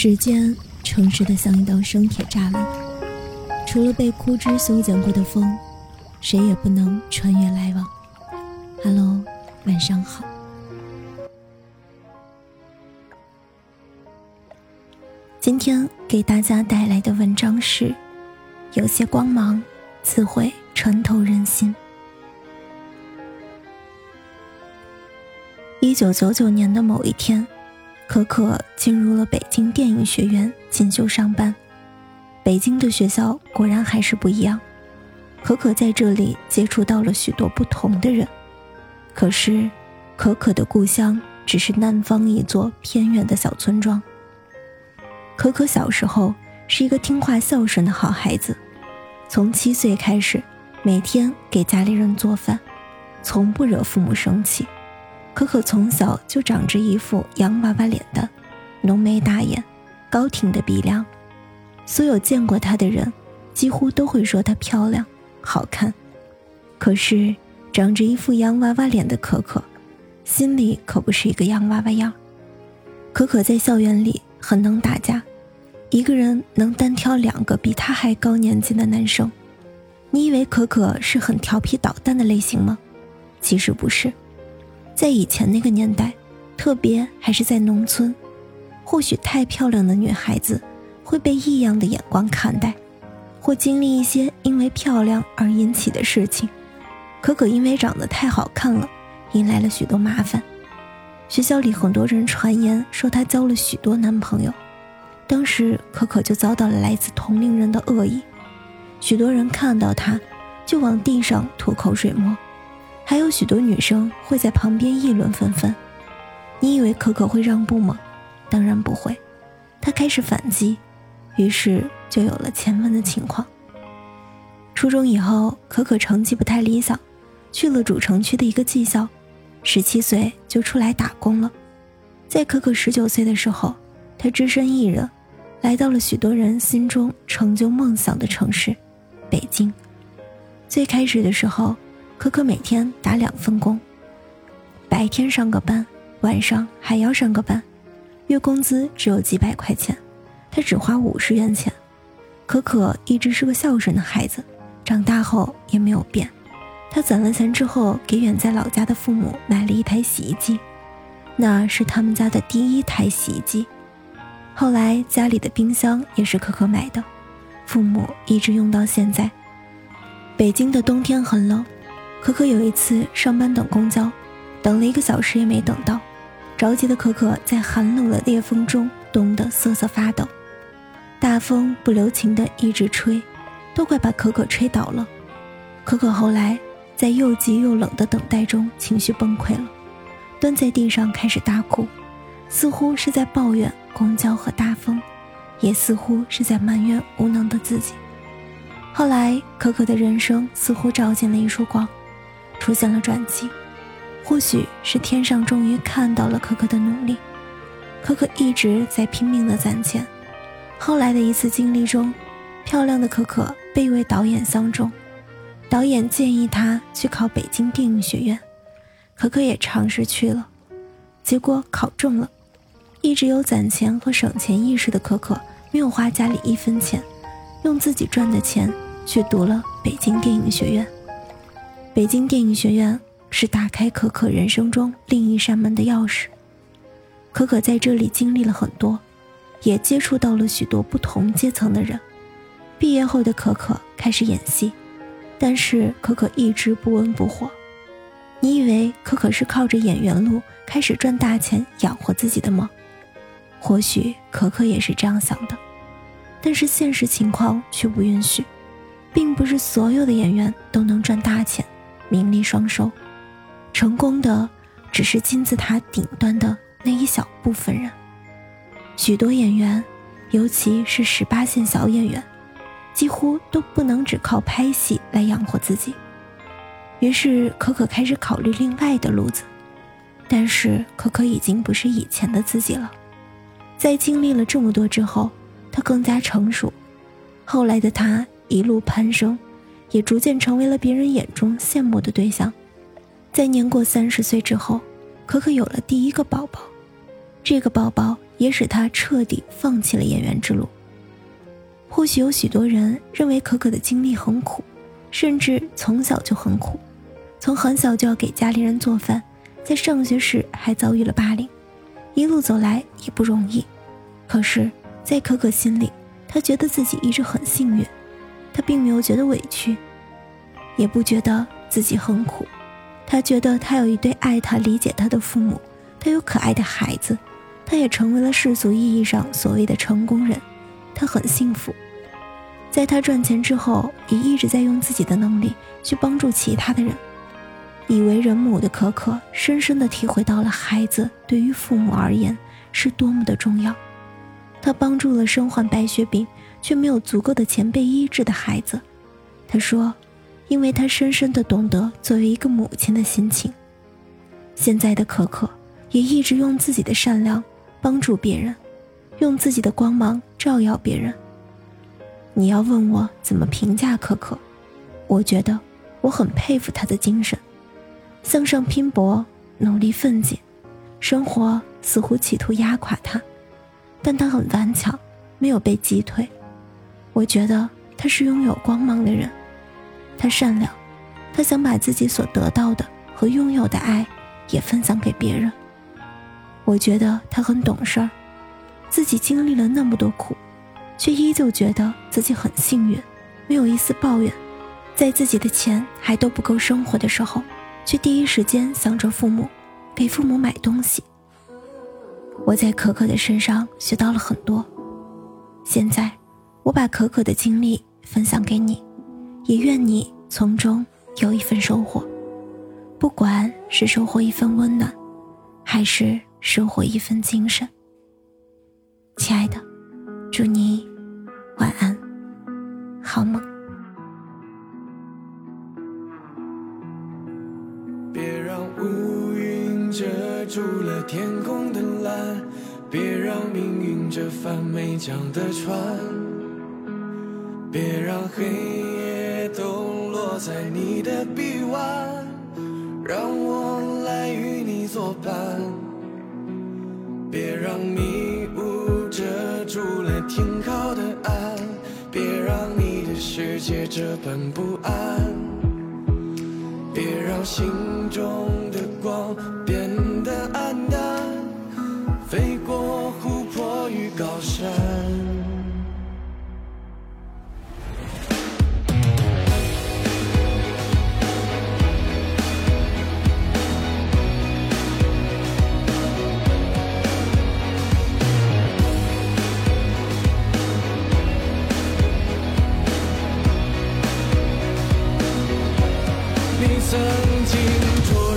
时间诚实的像一道生铁栅栏，除了被枯枝修剪过的风，谁也不能穿越来往。Hello，晚上好。今天给大家带来的文章是：有些光芒，自会穿透人心。一九九九年的某一天。可可进入了北京电影学院进修上班。北京的学校果然还是不一样。可可在这里接触到了许多不同的人。可是，可可的故乡只是南方一座偏远的小村庄。可可小时候是一个听话孝顺的好孩子，从七岁开始，每天给家里人做饭，从不惹父母生气。可可从小就长着一副洋娃娃脸的，浓眉大眼，高挺的鼻梁，所有见过她的人，几乎都会说她漂亮、好看。可是，长着一副洋娃娃脸的可可，心里可不是一个洋娃娃样。可可在校园里很能打架，一个人能单挑两个比她还高年级的男生。你以为可可是很调皮捣蛋的类型吗？其实不是。在以前那个年代，特别还是在农村，或许太漂亮的女孩子会被异样的眼光看待，或经历一些因为漂亮而引起的事情。可可因为长得太好看了，引来了许多麻烦。学校里很多人传言说她交了许多男朋友，当时可可就遭到了来自同龄人的恶意，许多人看到她就往地上吐口水沫。还有许多女生会在旁边议论纷纷。你以为可可会让步吗？当然不会，她开始反击，于是就有了前面的情况。初中以后，可可成绩不太理想，去了主城区的一个技校，十七岁就出来打工了。在可可十九岁的时候，她只身一人，来到了许多人心中成就梦想的城市——北京。最开始的时候。可可每天打两份工，白天上个班，晚上还要上个班，月工资只有几百块钱，他只花五十元钱。可可一直是个孝顺的孩子，长大后也没有变。他攒了钱之后，给远在老家的父母买了一台洗衣机，那是他们家的第一台洗衣机。后来家里的冰箱也是可可买的，父母一直用到现在。北京的冬天很冷。可可有一次上班等公交，等了一个小时也没等到，着急的可可在寒冷的烈风中冻得瑟瑟发抖，大风不留情的一直吹，都快把可可吹倒了。可可后来在又急又冷的等待中情绪崩溃了，蹲在地上开始大哭，似乎是在抱怨公交和大风，也似乎是在埋怨无能的自己。后来可可的人生似乎照进了一束光。出现了转机，或许是天上终于看到了可可的努力。可可一直在拼命的攒钱。后来的一次经历中，漂亮的可可被一位导演相中，导演建议她去考北京电影学院。可可也尝试去了，结果考中了。一直有攒钱和省钱意识的可可，没有花家里一分钱，用自己赚的钱去读了北京电影学院。北京电影学院是打开可可人生中另一扇门的钥匙。可可在这里经历了很多，也接触到了许多不同阶层的人。毕业后的可可开始演戏，但是可可一直不温不火。你以为可可是靠着演员路开始赚大钱养活自己的吗？或许可可也是这样想的，但是现实情况却不允许，并不是所有的演员都能赚大钱。名利双收，成功的只是金字塔顶端的那一小部分人。许多演员，尤其是十八线小演员，几乎都不能只靠拍戏来养活自己。于是，可可开始考虑另外的路子。但是，可可已经不是以前的自己了。在经历了这么多之后，他更加成熟。后来的他一路攀升。也逐渐成为了别人眼中羡慕的对象。在年过三十岁之后，可可有了第一个宝宝，这个宝宝也使他彻底放弃了演员之路。或许有许多人认为可可的经历很苦，甚至从小就很苦，从很小就要给家里人做饭，在上学时还遭遇了霸凌，一路走来也不容易。可是，在可可心里，她觉得自己一直很幸运，他并没有觉得委屈，也不觉得自己很苦，他觉得他有一对爱他、理解他的父母，他有可爱的孩子，他也成为了世俗意义上所谓的成功人。他很幸福，在他赚钱之后，也一直在用自己的能力去帮助其他的人。已为人母的可可，深深的体会到了孩子对于父母而言是多么的重要。他帮助了身患白血病却没有足够的钱被医治的孩子。他说：“因为他深深的懂得作为一个母亲的心情。”现在的可可也一直用自己的善良帮助别人。用自己的光芒照耀别人。你要问我怎么评价可可，我觉得我很佩服他的精神，向上拼搏，努力奋进。生活似乎企图压垮他，但他很顽强，没有被击退。我觉得他是拥有光芒的人，他善良，他想把自己所得到的和拥有的爱也分享给别人。我觉得他很懂事儿。自己经历了那么多苦，却依旧觉得自己很幸运，没有一丝抱怨。在自己的钱还都不够生活的时候，却第一时间想着父母，给父母买东西。我在可可的身上学到了很多。现在，我把可可的经历分享给你，也愿你从中有一份收获。不管是收获一份温暖，还是收获一份精神。亲爱的，祝你晚安，好梦。别让无住了天空的蓝，别让命运这帆没桨的船，别让黑夜都落在你的臂弯，让我来与你作伴，别让迷雾。遮住了停靠的岸，别让你的世界这般不安，别让心中高山。曾经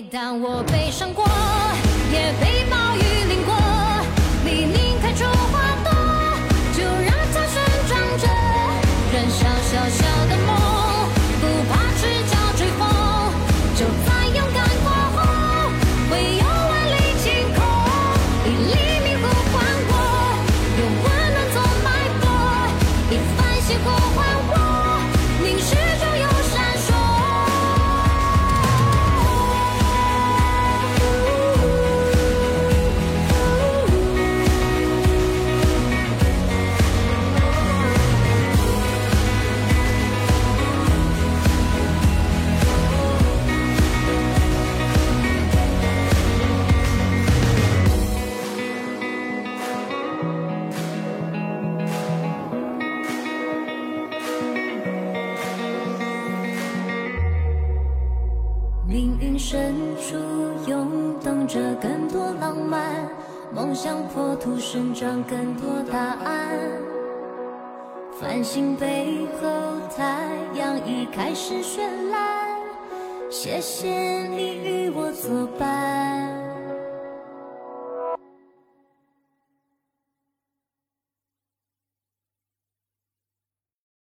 每当我悲伤过，也被梦想破土生长更多答案。繁星背后，太阳已开始绚烂。谢谢你与我作伴。